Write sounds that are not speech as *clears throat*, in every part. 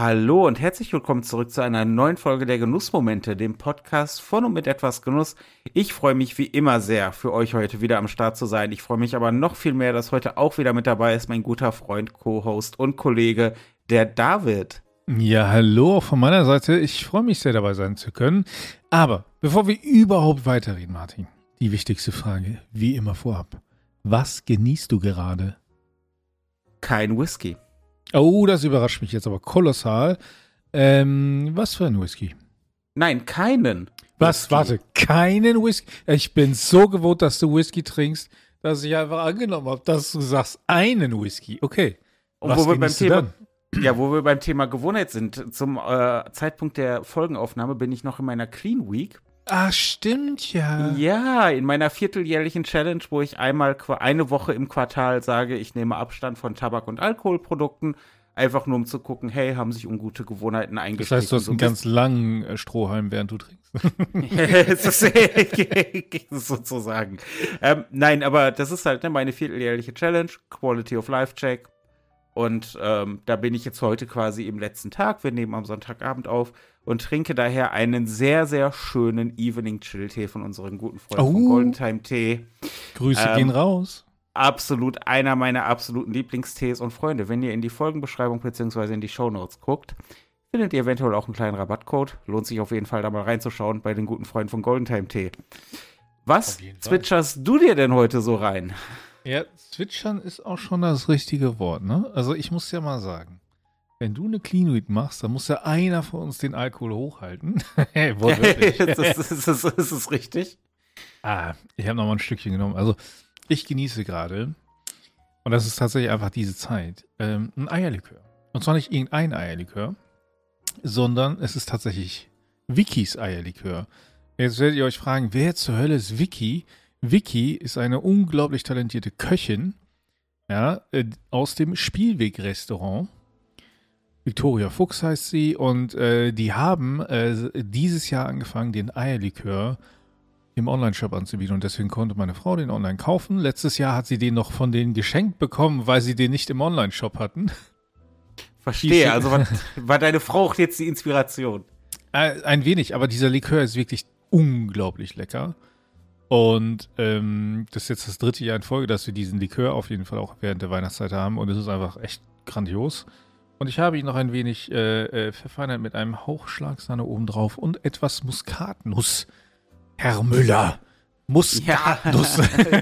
Hallo und herzlich willkommen zurück zu einer neuen Folge der Genussmomente, dem Podcast von und mit etwas Genuss. Ich freue mich wie immer sehr, für euch heute wieder am Start zu sein. Ich freue mich aber noch viel mehr, dass heute auch wieder mit dabei ist mein guter Freund, Co-Host und Kollege, der David. Ja, hallo von meiner Seite. Ich freue mich sehr dabei sein zu können. Aber bevor wir überhaupt weiterreden, Martin, die wichtigste Frage, wie immer vorab. Was genießt du gerade? Kein Whisky. Oh, das überrascht mich jetzt aber kolossal. Ähm, was für ein Whisky? Nein, keinen. Was? Whisky. Warte, keinen Whisky? Ich bin so gewohnt, dass du Whisky trinkst, dass ich einfach angenommen habe, dass du sagst, einen Whisky. Okay. Und was wo wir beim Thema, *clears throat* ja, wo wir beim Thema Gewohnheit sind. Zum äh, Zeitpunkt der Folgenaufnahme bin ich noch in meiner Clean Week. Ah, stimmt ja. Ja, in meiner vierteljährlichen Challenge, wo ich einmal eine Woche im Quartal sage, ich nehme Abstand von Tabak- und Alkoholprodukten, einfach nur um zu gucken, hey, haben sich ungute Gewohnheiten eingeschränkt. Das heißt, du hast einen ganz langen äh, Strohhalm, während du trinkst. *laughs* sozusagen. Ähm, nein, aber das ist halt ne, meine vierteljährliche Challenge, Quality of Life Check. Und ähm, da bin ich jetzt heute quasi im letzten Tag. Wir nehmen am Sonntagabend auf und trinke daher einen sehr, sehr schönen Evening Chill Tee von unseren guten Freunden oh. von Golden Time Tee. Grüße ähm, gehen raus. Absolut einer meiner absoluten Lieblingstees. Und Freunde, wenn ihr in die Folgenbeschreibung bzw. in die Show Notes guckt, findet ihr eventuell auch einen kleinen Rabattcode. Lohnt sich auf jeden Fall da mal reinzuschauen bei den guten Freunden von Golden Time Tee. Was zwitscherst du dir denn heute so rein? Ja, zwitschern ist auch schon das richtige Wort, ne? Also ich muss ja mal sagen, wenn du eine Clean Week machst, dann muss ja einer von uns den Alkohol hochhalten. *laughs* *laughs* Wortwörtlich. ist, das, ist, das, ist das richtig? Ah, ich habe noch mal ein Stückchen genommen. Also, ich genieße gerade, und das ist tatsächlich einfach diese Zeit, ähm, ein Eierlikör. Und zwar nicht irgendein Eierlikör, sondern es ist tatsächlich Wikis Eierlikör. Jetzt werdet ihr euch fragen, wer zur Hölle ist Vicky? Vicky ist eine unglaublich talentierte Köchin, ja, äh, aus dem Spielweg-Restaurant Victoria Fuchs heißt sie und äh, die haben äh, dieses Jahr angefangen, den Eierlikör im Online-Shop anzubieten und deswegen konnte meine Frau den online kaufen. Letztes Jahr hat sie den noch von denen geschenkt bekommen, weil sie den nicht im Online-Shop hatten. Verstehe, also war, war, deine Frau auch jetzt die Inspiration? Äh, ein wenig, aber dieser Likör ist wirklich unglaublich lecker. Und ähm, das ist jetzt das dritte Jahr in Folge, dass wir diesen Likör auf jeden Fall auch während der Weihnachtszeit haben und es ist einfach echt grandios. Und ich habe ihn noch ein wenig äh, äh, verfeinert mit einem Hauchschlagsahne obendrauf und etwas Muskatnuss. Herr Müller. Muskatnuss. Ja. *laughs*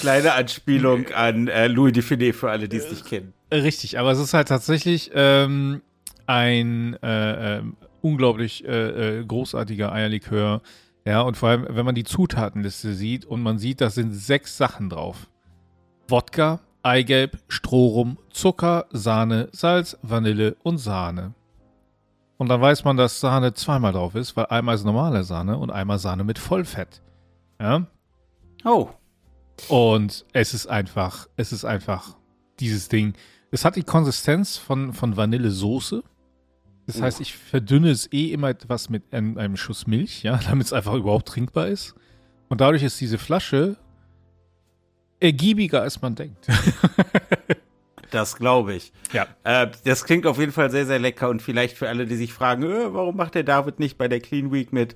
Kleine Anspielung an äh, Louis Define für alle, die es nicht kennen. Richtig, aber es ist halt tatsächlich ähm, ein äh, ähm, unglaublich äh, äh, großartiger Eierlikör. Ja, und vor allem, wenn man die Zutatenliste sieht und man sieht, da sind sechs Sachen drauf. Wodka, Eigelb, Strohrum, Zucker, Sahne, Salz, Vanille und Sahne. Und dann weiß man, dass Sahne zweimal drauf ist, weil einmal ist normale Sahne und einmal Sahne mit Vollfett. Ja? Oh. Und es ist einfach, es ist einfach dieses Ding. Es hat die Konsistenz von, von Vanillesoße. Das heißt, ich verdünne es eh immer etwas mit einem, einem Schuss Milch, ja, *laughs* damit es einfach überhaupt trinkbar ist. Und dadurch ist diese Flasche ergiebiger, als man denkt. *laughs* das glaube ich. Ja. Äh, das klingt auf jeden Fall sehr, sehr lecker und vielleicht für alle, die sich fragen, äh, warum macht der David nicht bei der Clean Week mit?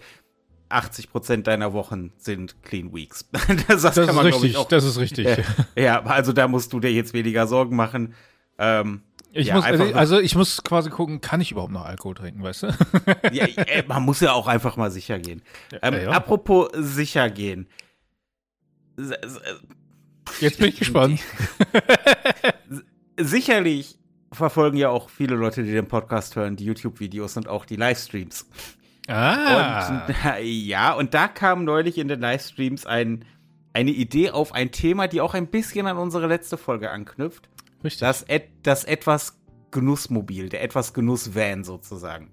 80 Prozent deiner Wochen sind Clean Weeks. *laughs* das, das ist man, richtig, auch, das ist richtig. Äh, ja, also da musst du dir jetzt weniger Sorgen machen. Ähm, ich ja, muss, also ich muss quasi gucken, kann ich überhaupt noch Alkohol trinken, weißt du? *laughs* ja, äh, man muss ja auch einfach mal sicher gehen. Ähm, ja. Apropos sicher gehen. Jetzt bin ich *laughs* gespannt. Sicherlich verfolgen ja auch viele Leute, die den Podcast hören, die YouTube-Videos und auch die Livestreams. Ah. Und, *laughs* ja, und da kam neulich in den Livestreams ein, eine Idee auf ein Thema, die auch ein bisschen an unsere letzte Folge anknüpft. Richtig. Das, das etwas Genussmobil, der etwas Genussvan sozusagen.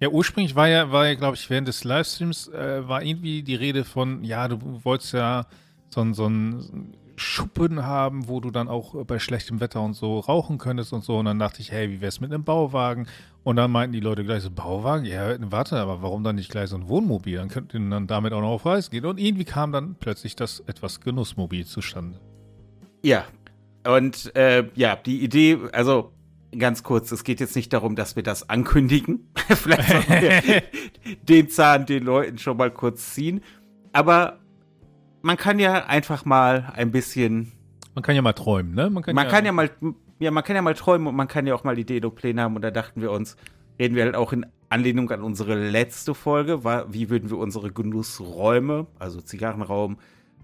Ja, ursprünglich war ja, war ja, glaube ich, während des Livestreams äh, war irgendwie die Rede von, ja, du wolltest ja so, so ein Schuppen haben, wo du dann auch bei schlechtem Wetter und so rauchen könntest und so. Und dann dachte ich, hey, wie wär's mit einem Bauwagen? Und dann meinten die Leute gleich so, Bauwagen? Ja, warte, aber warum dann nicht gleich so ein Wohnmobil? Dann könnten dann damit auch noch auf Reis gehen. Und irgendwie kam dann plötzlich das etwas Genussmobil zustande. Ja. Und äh, ja, die Idee, also ganz kurz, es geht jetzt nicht darum, dass wir das ankündigen. *laughs* Vielleicht sollten wir *laughs* den Zahn den Leuten schon mal kurz ziehen. Aber man kann ja einfach mal ein bisschen. Man kann ja mal träumen, ne? Man kann, man ja, kann ja mal, ja, man kann ja mal träumen und man kann ja auch mal Ideenpläne haben. Und da dachten wir uns, reden wir halt auch in Anlehnung an unsere letzte Folge, war, wie würden wir unsere Genussräume, also Zigarrenraum,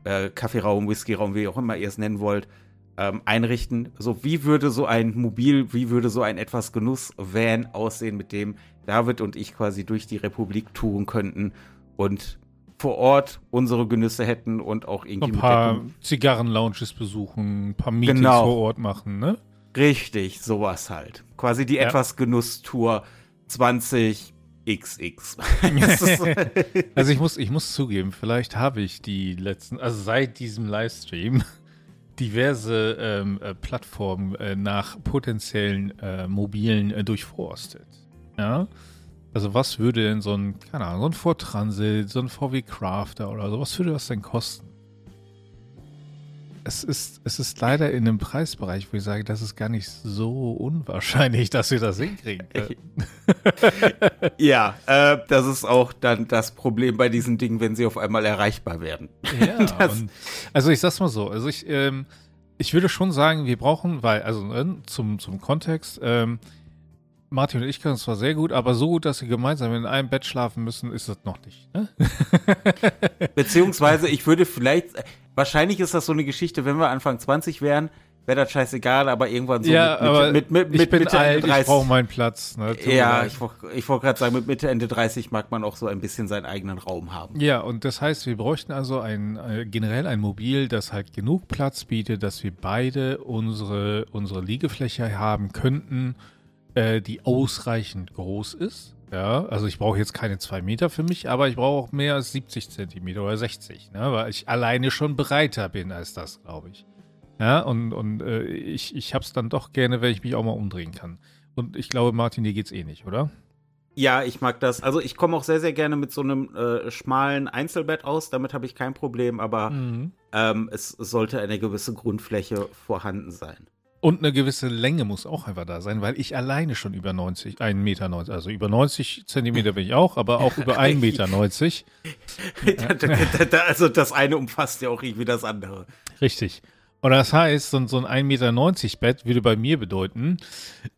äh, Kaffeeraum, Whiskyraum, wie auch immer ihr es nennen wollt, ähm, einrichten. So, wie würde so ein Mobil, wie würde so ein etwas Genuss-Van aussehen, mit dem David und ich quasi durch die Republik touren könnten und vor Ort unsere Genüsse hätten und auch irgendwie ein paar Zigarren-Lounges besuchen, ein paar Meetings genau. vor Ort machen, ne? Richtig, sowas halt. Quasi die ja. etwas Genusstour 20 XX. *laughs* also ich muss, ich muss zugeben, vielleicht habe ich die letzten, also seit diesem Livestream *laughs* diverse ähm, äh, Plattformen äh, nach potenziellen äh, mobilen äh, durchforstet. Ja. Also was würde denn so ein, keine Ahnung, so ein Ford Transit, so ein VW Crafter oder so, was würde das denn kosten? Es ist, es ist leider in einem Preisbereich, wo ich sage, das ist gar nicht so unwahrscheinlich, *laughs* dass wir das hinkriegen können. *laughs* ja, äh, das ist auch dann das Problem bei diesen Dingen, wenn sie auf einmal erreichbar werden. Ja, *laughs* und, also ich sag's mal so, also ich, ähm, ich würde schon sagen, wir brauchen, weil, also äh, zum, zum Kontext, ähm, Martin und ich können es zwar sehr gut, aber so gut, dass sie gemeinsam in einem Bett schlafen müssen, ist das noch nicht. Ne? *laughs* Beziehungsweise, ich würde vielleicht, wahrscheinlich ist das so eine Geschichte, wenn wir Anfang 20 wären, wäre das scheißegal, aber irgendwann so ja, mit, aber mit, mit, mit, ich bin Mitte alt, Ende 30. Ich brauche meinen Platz. Ne? Ja, ich, ich wollte gerade sagen, mit Mitte, Ende 30 mag man auch so ein bisschen seinen eigenen Raum haben. Ja, und das heißt, wir bräuchten also ein, äh, generell ein Mobil, das halt genug Platz bietet, dass wir beide unsere, unsere Liegefläche haben könnten äh, die ausreichend groß ist. Ja, also ich brauche jetzt keine zwei Meter für mich, aber ich brauche auch mehr als 70 Zentimeter oder 60, ne, weil ich alleine schon breiter bin als das, glaube ich. Ja, und, und äh, ich, ich habe es dann doch gerne, wenn ich mich auch mal umdrehen kann. Und ich glaube, Martin, dir geht's eh nicht, oder? Ja, ich mag das. Also ich komme auch sehr, sehr gerne mit so einem äh, schmalen Einzelbett aus. Damit habe ich kein Problem, aber mhm. ähm, es sollte eine gewisse Grundfläche vorhanden sein. Und eine gewisse Länge muss auch einfach da sein, weil ich alleine schon über 90, 1,90 Meter, 90, also über 90 Zentimeter bin ich auch, aber auch über 1,90 *laughs* Meter. 90. also das eine umfasst ja auch irgendwie das andere. Richtig. Und das heißt, so, so ein 1,90 Meter Bett würde bei mir bedeuten,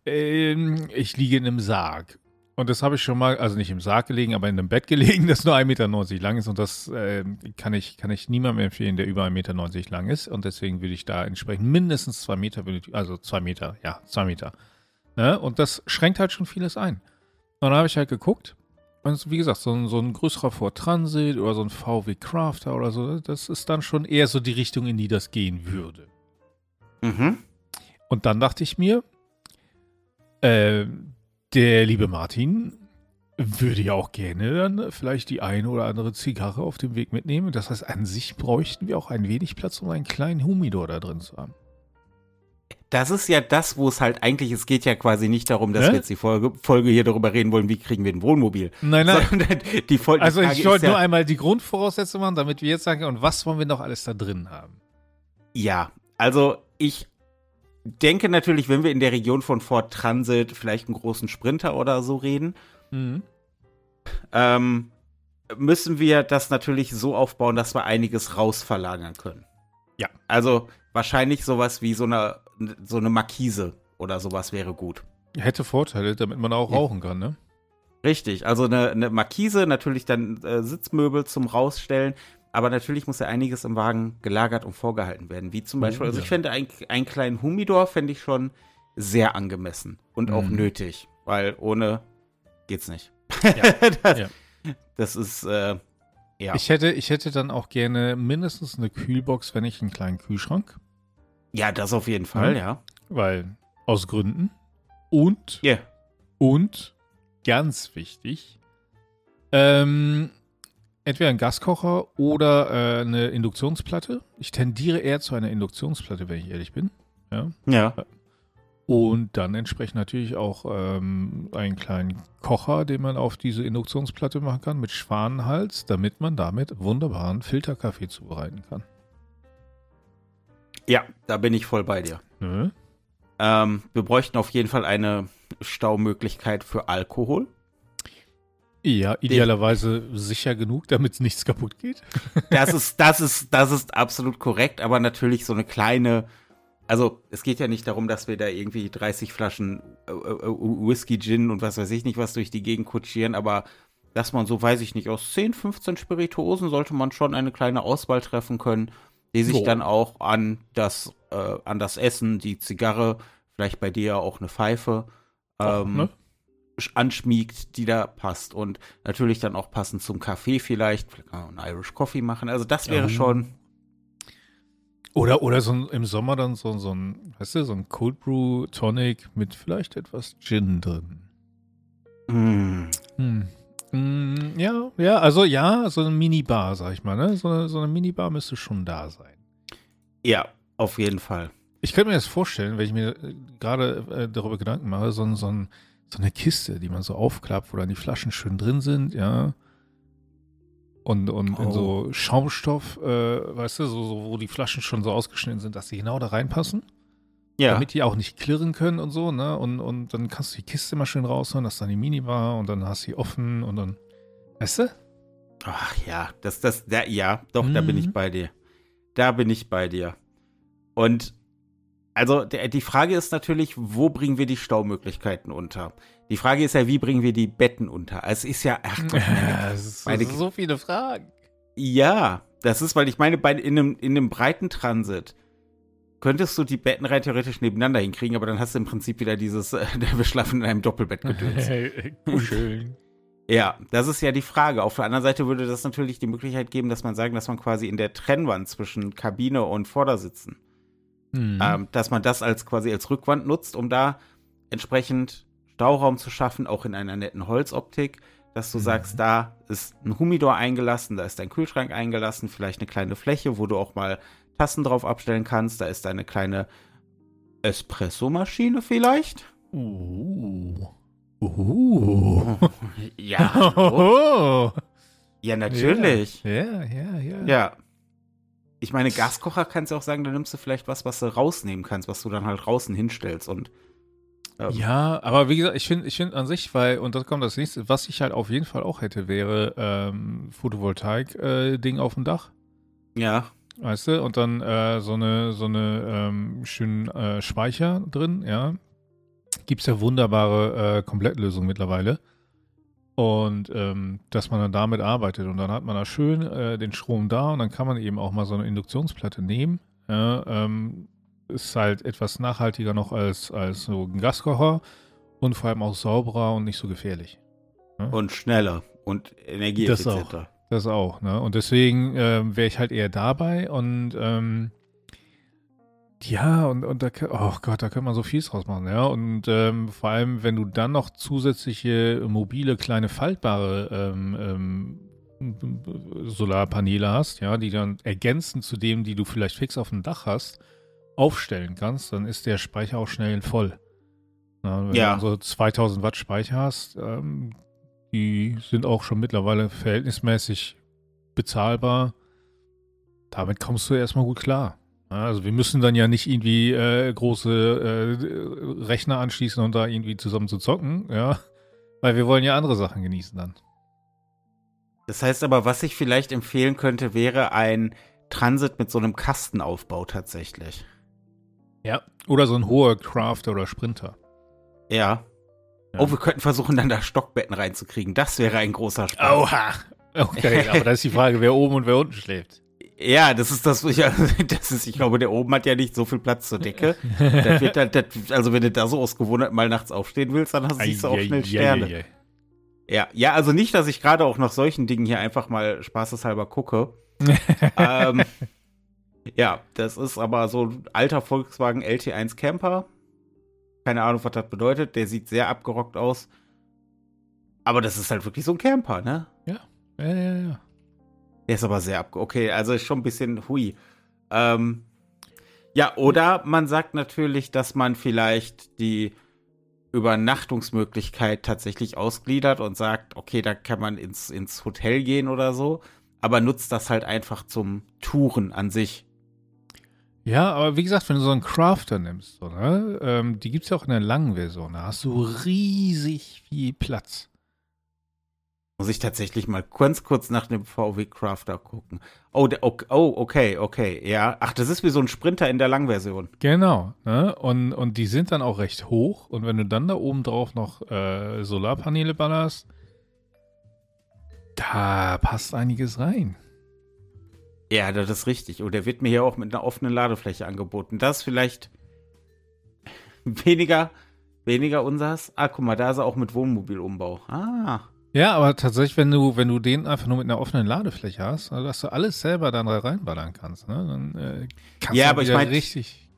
ähm, ich liege in einem Sarg. Und das habe ich schon mal, also nicht im Sarg gelegen, aber in einem Bett gelegen, *laughs* das nur 1,90 Meter lang ist. Und das äh, kann, ich, kann ich niemandem empfehlen, der über 1,90 Meter lang ist. Und deswegen würde ich da entsprechend mindestens zwei Meter benötigen. Also zwei Meter, ja, zwei Meter. Ne? Und das schränkt halt schon vieles ein. Und dann habe ich halt geguckt. Und wie gesagt, so ein, so ein größerer Ford Transit oder so ein VW Crafter oder so, das ist dann schon eher so die Richtung, in die das gehen würde. Mhm. Und dann dachte ich mir, äh, der liebe Martin würde ja auch gerne dann vielleicht die eine oder andere Zigarre auf dem Weg mitnehmen. Das heißt, an sich bräuchten wir auch ein wenig Platz, um einen kleinen Humidor da drin zu haben. Das ist ja das, wo es halt eigentlich, es geht ja quasi nicht darum, dass ne? wir jetzt die Folge, Folge hier darüber reden wollen, wie kriegen wir ein Wohnmobil. Nein, nein. Die Folge, also ich wollte nur einmal die Grundvoraussetzungen machen, damit wir jetzt sagen, und was wollen wir noch alles da drin haben? Ja, also ich denke natürlich, wenn wir in der Region von Fort Transit vielleicht einen großen Sprinter oder so reden, mhm. ähm, müssen wir das natürlich so aufbauen, dass wir einiges rausverlagern können. Ja. Also wahrscheinlich sowas wie so eine, so eine Markise oder sowas wäre gut. Hätte Vorteile, damit man auch rauchen kann, ne? Richtig, also eine, eine Markise, natürlich dann äh, Sitzmöbel zum Rausstellen, aber natürlich muss ja einiges im Wagen gelagert und vorgehalten werden. Wie zum Beispiel, also ich fände ein, einen kleinen Humidor fände ich schon sehr angemessen und mhm. auch nötig, weil ohne geht's nicht. Ja. *laughs* das, ja. das, ist, äh, ja. Ich hätte, ich hätte dann auch gerne mindestens eine Kühlbox, wenn ich einen kleinen Kühlschrank. Ja, das auf jeden Fall, ja. ja. Weil, aus Gründen. Und, yeah. und, ganz wichtig, ähm, entweder ein Gaskocher oder äh, eine Induktionsplatte. Ich tendiere eher zu einer Induktionsplatte, wenn ich ehrlich bin. Ja. ja. Und dann entsprechend natürlich auch ähm, einen kleinen Kocher, den man auf diese Induktionsplatte machen kann, mit Schwanenhals, damit man damit wunderbaren Filterkaffee zubereiten kann. Ja, da bin ich voll bei dir. Mhm. Ähm, wir bräuchten auf jeden Fall eine Staumöglichkeit für Alkohol. Ja, idealerweise sicher genug, damit nichts kaputt geht. *laughs* Das ist, das ist, das ist absolut korrekt, aber natürlich so eine kleine, also es geht ja nicht darum, dass wir da irgendwie 30 Flaschen äh, äh, Whisky, Gin und was weiß ich nicht was durch die Gegend kutschieren, aber dass man so, weiß ich nicht, aus 10, 15 Spirituosen sollte man schon eine kleine Auswahl treffen können, die sich oh. dann auch an das, äh, an das Essen, die Zigarre, vielleicht bei dir auch eine Pfeife, ähm, ne? Anschmiegt, die da passt. Und natürlich dann auch passend zum Kaffee vielleicht. Vielleicht kann man einen Irish Coffee machen. Also das wäre um. schon. Oder, oder so ein, im Sommer dann so, so ein, weißt du, so ein Cold Brew Tonic mit vielleicht etwas Gin drin. Mm. Hm. Mm, ja, ja, also ja, so eine Minibar, sag ich mal, ne? So eine, so eine Minibar müsste schon da sein. Ja, auf jeden Fall. Ich könnte mir das vorstellen, wenn ich mir äh, gerade äh, darüber Gedanken mache, so, so, ein, so eine Kiste, die man so aufklappt, wo dann die Flaschen schön drin sind, ja. Und, und oh. in so oh. Schaumstoff, äh, weißt du, so, so, wo die Flaschen schon so ausgeschnitten sind, dass sie genau da reinpassen. Ja. Damit die auch nicht klirren können und so, ne? Und, und dann kannst du die Kiste mal schön rausholen, das ist dann die Minibar und dann hast du sie offen und dann, weißt du? Ach ja, das, das, da, ja, doch, mhm. da bin ich mhm. bei dir. Da bin ich bei dir. Und also der, die Frage ist natürlich, wo bringen wir die Staumöglichkeiten unter? Die Frage ist ja, wie bringen wir die Betten unter? Also es ist ja, ach Gott, *laughs* meine, meine, so viele Fragen. Ja, das ist, weil ich meine, bei, in, einem, in einem breiten Transit könntest du die Betten rein theoretisch nebeneinander hinkriegen, aber dann hast du im Prinzip wieder dieses, äh, *laughs* wir schlafen in einem Doppelbett gedöns. *laughs* Schön. Ja, das ist ja die Frage. Auf der anderen Seite würde das natürlich die Möglichkeit geben, dass man sagen, dass man quasi in der Trennwand zwischen Kabine und Vordersitzen, mhm. ähm, dass man das als quasi als Rückwand nutzt, um da entsprechend Stauraum zu schaffen, auch in einer netten Holzoptik, dass du mhm. sagst, da ist ein Humidor eingelassen, da ist dein Kühlschrank eingelassen, vielleicht eine kleine Fläche, wo du auch mal Tassen drauf abstellen kannst. Da ist eine kleine Espresso-Maschine vielleicht. Uh. Uh. *laughs* Ja. Oh. *laughs* Ja, natürlich. Ja, ja, ja. Ja. Ich meine, Gaskocher kannst du auch sagen, da nimmst du vielleicht was, was du rausnehmen kannst, was du dann halt draußen hinstellst und. Ähm. Ja, aber wie gesagt, ich finde ich finde an sich, weil, und das kommt das nächste, was ich halt auf jeden Fall auch hätte, wäre ähm, Photovoltaik-Ding äh, auf dem Dach. Ja. Weißt du, und dann äh, so eine, so eine ähm, schönen äh, Speicher drin, ja. Gibt es ja wunderbare äh, Komplettlösungen mittlerweile. Und ähm, dass man dann damit arbeitet und dann hat man da schön äh, den Strom da und dann kann man eben auch mal so eine Induktionsplatte nehmen. Ja, ähm, ist halt etwas nachhaltiger noch als, als so ein Gaskocher und vor allem auch sauberer und nicht so gefährlich. Ja? Und schneller und energieeffizienter. Das auch. Das auch, ne? Und deswegen äh, wäre ich halt eher dabei und ähm, ja, und, und da, oh Gott, da könnte man so viel draus machen, ja. Und ähm, vor allem, wenn du dann noch zusätzliche mobile, kleine, faltbare ähm, ähm, Solarpaneele hast, ja, die dann ergänzend zu dem, die du vielleicht fix auf dem Dach hast, aufstellen kannst, dann ist der Speicher auch schnell voll. Na, wenn ja. du so 2000 Watt Speicher hast, ähm, die sind auch schon mittlerweile verhältnismäßig bezahlbar. Damit kommst du erstmal gut klar. Also wir müssen dann ja nicht irgendwie äh, große äh, Rechner anschließen und da irgendwie zusammen zu zocken, ja. Weil wir wollen ja andere Sachen genießen dann. Das heißt aber, was ich vielleicht empfehlen könnte, wäre ein Transit mit so einem Kastenaufbau tatsächlich. Ja. Oder so ein hoher Crafter oder Sprinter. Ja. Ja. Oh, wir könnten versuchen, dann da Stockbetten reinzukriegen. Das wäre ein großer Spaß. Oha. Okay, aber da ist die Frage, wer oben und wer unten schläft. Ja, das ist das, ich, *laughs* das ist, ich glaube, der oben hat ja nicht so viel Platz zur Decke. das wird dann, das, also wenn du da so aus Gewohnheit mal nachts aufstehen willst, dann hast du siehst du auch schnell Sterne. Ja, ja, also nicht, dass ich gerade auch nach solchen Dingen hier einfach mal spaßeshalber gucke. *laughs* ähm, ja, das ist aber so ein alter Volkswagen LT1 Camper keine Ahnung, was das bedeutet. Der sieht sehr abgerockt aus. Aber das ist halt wirklich so ein Camper, ne? Ja, ja, ja, ja. Der ist aber sehr abgerockt. Okay, also ist schon ein bisschen hui. Ähm, ja, oder man sagt natürlich, dass man vielleicht die Übernachtungsmöglichkeit tatsächlich ausgliedert und sagt, okay, da kann man ins, ins Hotel gehen oder so, aber nutzt das halt einfach zum Touren an sich. Ja, aber wie gesagt, wenn du so einen Crafter nimmst, oder? Ähm, die gibt es ja auch in der langen Version. Da hast du riesig viel Platz. Muss ich tatsächlich mal ganz kurz nach dem VW Crafter gucken. Oh, der, oh, okay, okay, ja. Ach, das ist wie so ein Sprinter in der Langversion. Genau, ne? Und, und die sind dann auch recht hoch. Und wenn du dann da oben drauf noch äh, Solarpaneele ballerst, da passt einiges rein. Ja, das ist richtig. Und der wird mir hier auch mit einer offenen Ladefläche angeboten. Das ist vielleicht *laughs* weniger, weniger unsers. Ah, guck mal, da ist er auch mit Wohnmobilumbau. Ah. Ja, aber tatsächlich, wenn du, wenn du den einfach nur mit einer offenen Ladefläche hast, also dass du alles selber dann reinballern kannst, ne? Dann äh, kannst ja, du aber ich mein, richtig.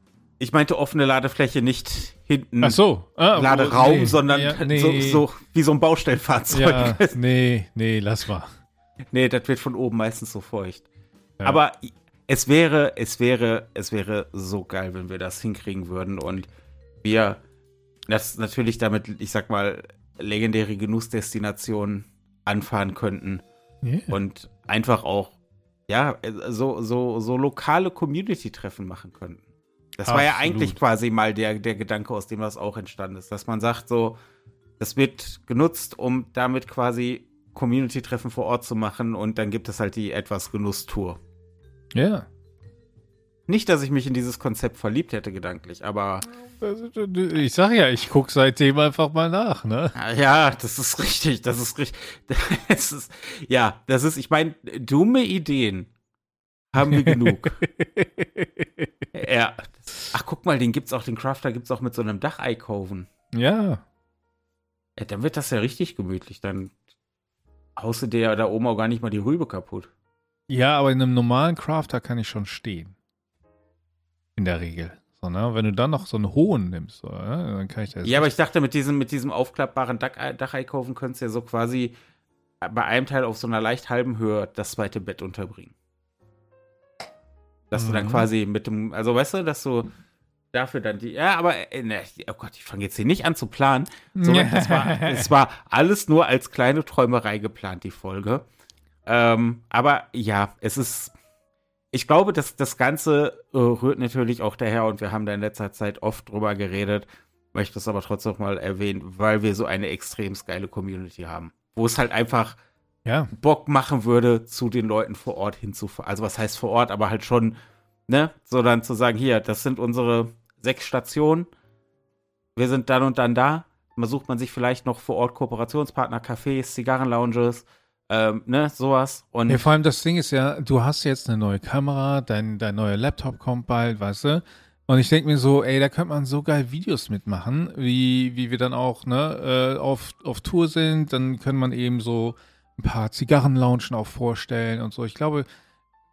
Ich meinte offene Ladefläche nicht hinten Ach so. Ah, Laderaum, nee, sondern ja, nee. so, so wie so ein Baustellfahrzeug. Ja, nee, nee, lass mal. Nee, das wird von oben meistens so feucht. Ja. Aber es wäre, es wäre, es wäre so geil, wenn wir das hinkriegen würden und wir das natürlich damit, ich sag mal, legendäre Genussdestinationen anfahren könnten yeah. und einfach auch ja so so so lokale Community-Treffen machen könnten. Das Absolut. war ja eigentlich quasi mal der der Gedanke, aus dem das auch entstanden ist, dass man sagt so, das wird genutzt, um damit quasi Community-Treffen vor Ort zu machen und dann gibt es halt die etwas Genusstour. Ja. Nicht, dass ich mich in dieses Konzept verliebt hätte, gedanklich, aber. Ich sag ja, ich gucke seitdem einfach mal nach, ne? Ja, das ist richtig, das ist richtig. *laughs* Das ist, ja, das ist, ich meine, dumme Ideen haben wir genug. *laughs* ja. Ach, guck mal, den gibt's auch, den Crafter gibt's auch mit so einem Dacheicoven. Ja. ja. Dann wird das ja richtig gemütlich. Dann haust du dir da oben auch gar nicht mal die Rübe kaputt. Ja, aber in einem normalen Crafter kann ich schon stehen. In der Regel. So, ne? Wenn du dann noch so einen hohen nimmst, oder, ne? dann kann ich das. Ja, aber ich dachte, mit diesem, mit diesem aufklappbaren Dach Dacheicoven könntest du ja so quasi bei einem Teil auf so einer leicht halben Höhe das zweite Bett unterbringen. Dass mhm. du dann mhm. quasi mit dem, also weißt du, dass du dafür dann die, ja, aber, äh, ne, oh Gott, ich fange jetzt hier nicht an zu planen. So, das, war, *laughs* das war alles nur als kleine Träumerei geplant, die Folge. Ähm, aber ja, es ist. Ich glaube, dass das Ganze äh, rührt natürlich auch daher und wir haben da in letzter Zeit oft drüber geredet, möchte es aber trotzdem noch mal erwähnen, weil wir so eine extrem geile Community haben, wo es halt einfach ja. Bock machen würde, zu den Leuten vor Ort hinzufahren. Also was heißt vor Ort, aber halt schon, ne, so dann zu sagen, hier, das sind unsere sechs Stationen, wir sind dann und dann da. Man sucht man sich vielleicht noch vor Ort Kooperationspartner, Cafés, Zigarrenlounges, ähm, ne, sowas. Und ja, vor allem das Ding ist ja, du hast jetzt eine neue Kamera, dein, dein neuer Laptop kommt bald, weißt du? Und ich denke mir so, ey, da könnte man so geil Videos mitmachen, wie, wie wir dann auch, ne, äh, auf, auf Tour sind, dann kann man eben so ein paar Zigarrenlaunchen auch vorstellen und so. Ich glaube,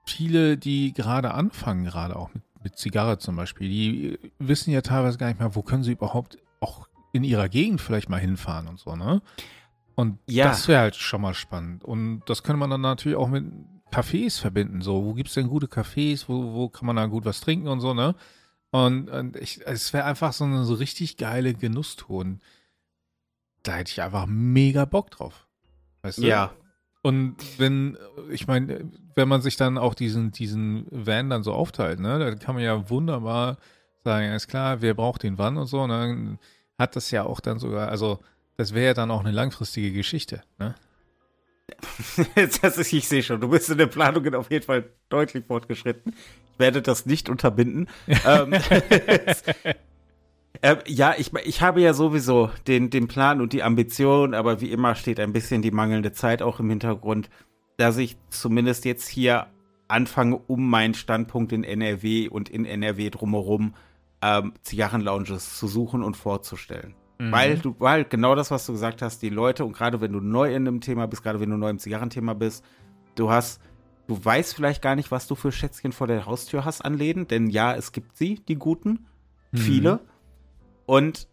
viele, die gerade anfangen, gerade auch mit, mit Zigarre zum Beispiel, die wissen ja teilweise gar nicht mehr, wo können sie überhaupt auch in ihrer Gegend vielleicht mal hinfahren und so, ne? Und ja. das wäre halt schon mal spannend. Und das könnte man dann natürlich auch mit Cafés verbinden. So, wo gibt es denn gute Cafés? Wo, wo kann man da gut was trinken und so, ne? Und, und ich, es wäre einfach so eine so richtig geile Genusstour. Da hätte ich einfach mega Bock drauf. Weißt du? Ja. Und wenn, ich meine, wenn man sich dann auch diesen, diesen Van dann so aufteilt, ne, dann kann man ja wunderbar sagen, alles klar, wer braucht den wann und so, und ne? dann hat das ja auch dann sogar, also das wäre ja dann auch eine langfristige Geschichte, ne? *laughs* das ist, ich sehe schon, du bist in der Planung auf jeden Fall deutlich fortgeschritten. Ich werde das nicht unterbinden. *laughs* ähm, *laughs* äh, ja, ich, ich habe ja sowieso den, den Plan und die Ambition, aber wie immer steht ein bisschen die mangelnde Zeit auch im Hintergrund, dass ich zumindest jetzt hier anfange, um meinen Standpunkt in NRW und in NRW drumherum ähm, Zigarrenlounges zu suchen und vorzustellen. Mhm. Weil du, weil genau das, was du gesagt hast, die Leute, und gerade wenn du neu in einem Thema bist, gerade wenn du neu im Zigarrenthema bist, du hast, du weißt vielleicht gar nicht, was du für Schätzchen vor der Haustür hast an Läden, denn ja, es gibt sie, die guten, mhm. viele. Und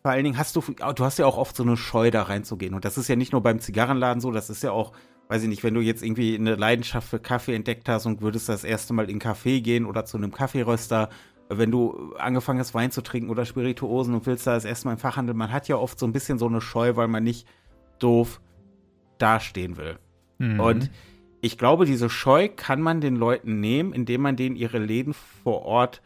vor allen Dingen hast du, du hast ja auch oft so eine Scheu, da reinzugehen. Und das ist ja nicht nur beim Zigarrenladen so, das ist ja auch, weiß ich nicht, wenn du jetzt irgendwie eine Leidenschaft für Kaffee entdeckt hast und würdest das erste Mal in einen Kaffee gehen oder zu einem Kaffeeröster wenn du angefangen hast, Wein zu trinken oder Spirituosen und willst da das erste Mal im Fachhandel, man hat ja oft so ein bisschen so eine Scheu, weil man nicht doof dastehen will. Mhm. Und ich glaube, diese Scheu kann man den Leuten nehmen, indem man denen ihre Läden vor Ort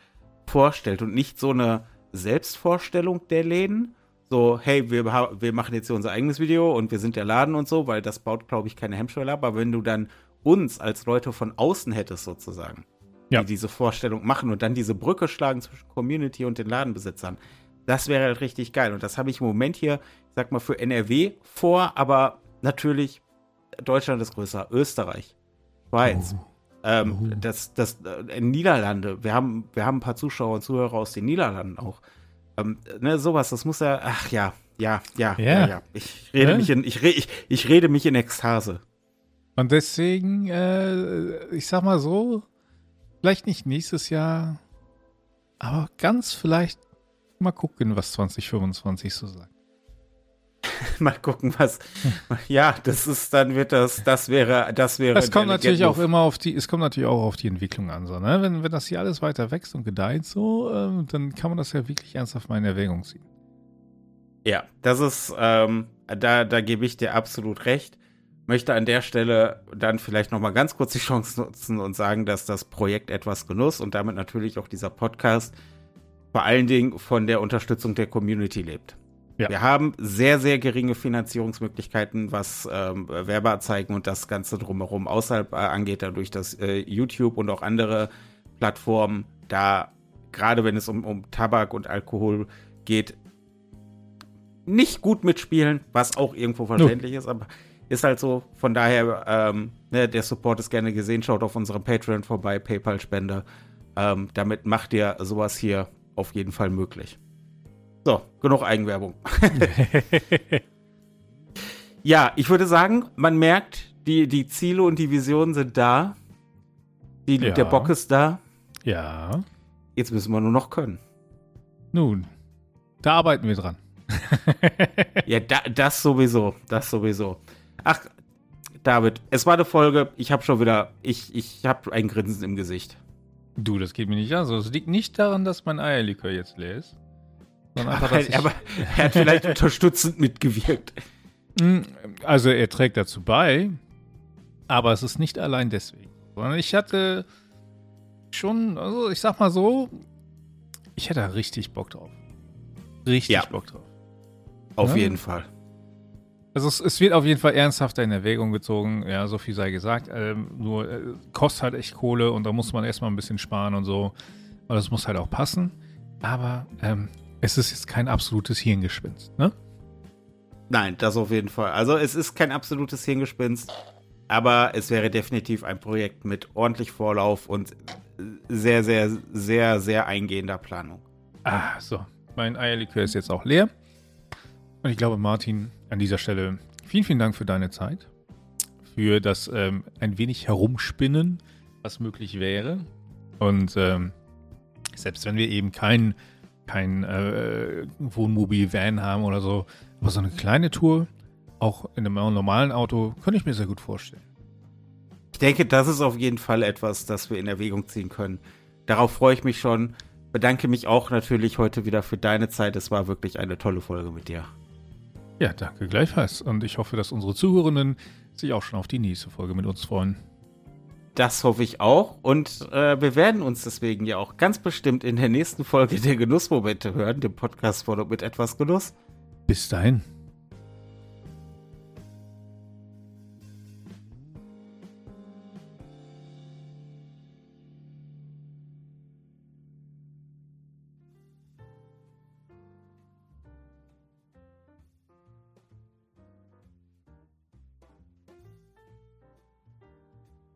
vorstellt und nicht so eine Selbstvorstellung der Läden. So, hey, wir, wir machen jetzt hier unser eigenes Video und wir sind der Laden und so, weil das baut, glaube ich, keine Hemmschwelle ab. Aber wenn du dann uns als Leute von außen hättest, sozusagen, ja. die diese Vorstellung machen und dann diese Brücke schlagen zwischen Community und den Ladenbesitzern, das wäre halt richtig geil. Und das habe ich im Moment hier, ich sag mal, für NRW vor, aber natürlich Deutschland ist größer, Österreich, Schweiz, oh. Ähm, oh. das, das, äh, Niederlande. Wir haben, wir haben ein paar Zuschauer und Zuhörer aus den Niederlanden auch. Ähm, ne, sowas, das muss ja, ach ja, ja, ja, ja, ja. ja. Ich rede ja? mich in, ich, re, ich, ich rede mich in Ekstase. Und deswegen, äh, ich sag mal so, vielleicht nicht nächstes Jahr, aber ganz vielleicht mal gucken, was 2025 so sagt. *laughs* mal gucken, was. Ja, das ist, dann wird das, das wäre, das wäre. Es kommt natürlich auch immer auf die, es kommt natürlich auch auf die Entwicklung an, so, ne? Wenn, wenn das hier alles weiter wächst und gedeiht, so, ähm, dann kann man das ja wirklich ernsthaft mal in Erwägung ziehen. Ja, das ist, ähm, da, da gebe ich dir absolut recht. Möchte an der Stelle dann vielleicht noch mal ganz kurz die Chance nutzen und sagen, dass das Projekt etwas Genuss und damit natürlich auch dieser Podcast vor allen Dingen von der Unterstützung der Community lebt. Ja. Wir haben sehr, sehr geringe Finanzierungsmöglichkeiten, was ähm, Werbeanzeigen und das Ganze drumherum außerhalb äh, angeht, dadurch, dass äh, YouTube und auch andere Plattformen da, gerade wenn es um, um Tabak und Alkohol geht, nicht gut mitspielen, was auch irgendwo verständlich no. ist, aber ist halt so. Von daher, ähm, ne, der Support ist gerne gesehen. Schaut auf unserem Patreon vorbei, PayPal-Spende. Ähm, damit macht ihr sowas hier auf jeden Fall möglich. So, genug Eigenwerbung. *laughs* ja, ich würde sagen, man merkt, die, die Ziele und die Visionen sind da. Die, ja. Der Bock ist da. Ja. Jetzt müssen wir nur noch können. Nun, da arbeiten wir dran. *laughs* ja, da, das sowieso. Das sowieso. Ach, David, es war eine Folge. Ich habe schon wieder. Ich, ich habe ein Grinsen im Gesicht. Du, das geht mir nicht an. So, es liegt nicht daran, dass mein Eierlikör jetzt leer ist. Einfach, aber, aber er hat vielleicht *laughs* unterstützend mitgewirkt. Hm, also er trägt dazu bei, aber es ist nicht allein deswegen. Sondern ich hatte schon, also ich sag mal so, ich hätte da richtig Bock drauf. Richtig ja. Bock drauf. Auf ja? jeden Fall. Also es, es, wird auf jeden Fall ernsthafter in Erwägung gezogen, ja, so viel sei gesagt. Ähm, nur äh, kostet halt echt Kohle und da muss man erstmal ein bisschen sparen und so. Aber das muss halt auch passen. Aber ähm, es ist jetzt kein absolutes Hirngespinst, ne? Nein, das auf jeden Fall. Also es ist kein absolutes Hirngespinst, aber es wäre definitiv ein Projekt mit ordentlich Vorlauf und sehr, sehr, sehr, sehr eingehender Planung. Ah, so. Mein Eierlikör ist jetzt auch leer. Und ich glaube, Martin, an dieser Stelle vielen, vielen Dank für deine Zeit. Für das ähm, ein wenig Herumspinnen, was möglich wäre. Und ähm, selbst wenn wir eben keinen kein äh, Wohnmobil-Van haben oder so. Aber so eine kleine Tour, auch in einem normalen Auto, könnte ich mir sehr gut vorstellen. Ich denke, das ist auf jeden Fall etwas, das wir in Erwägung ziehen können. Darauf freue ich mich schon. Bedanke mich auch natürlich heute wieder für deine Zeit. Es war wirklich eine tolle Folge mit dir. Ja, danke gleichfalls. Und ich hoffe, dass unsere Zuhörenden sich auch schon auf die nächste Folge mit uns freuen. Das hoffe ich auch. Und äh, wir werden uns deswegen ja auch ganz bestimmt in der nächsten Folge der Genussmomente hören, dem Podcast von mit etwas Genuss. Bis dahin.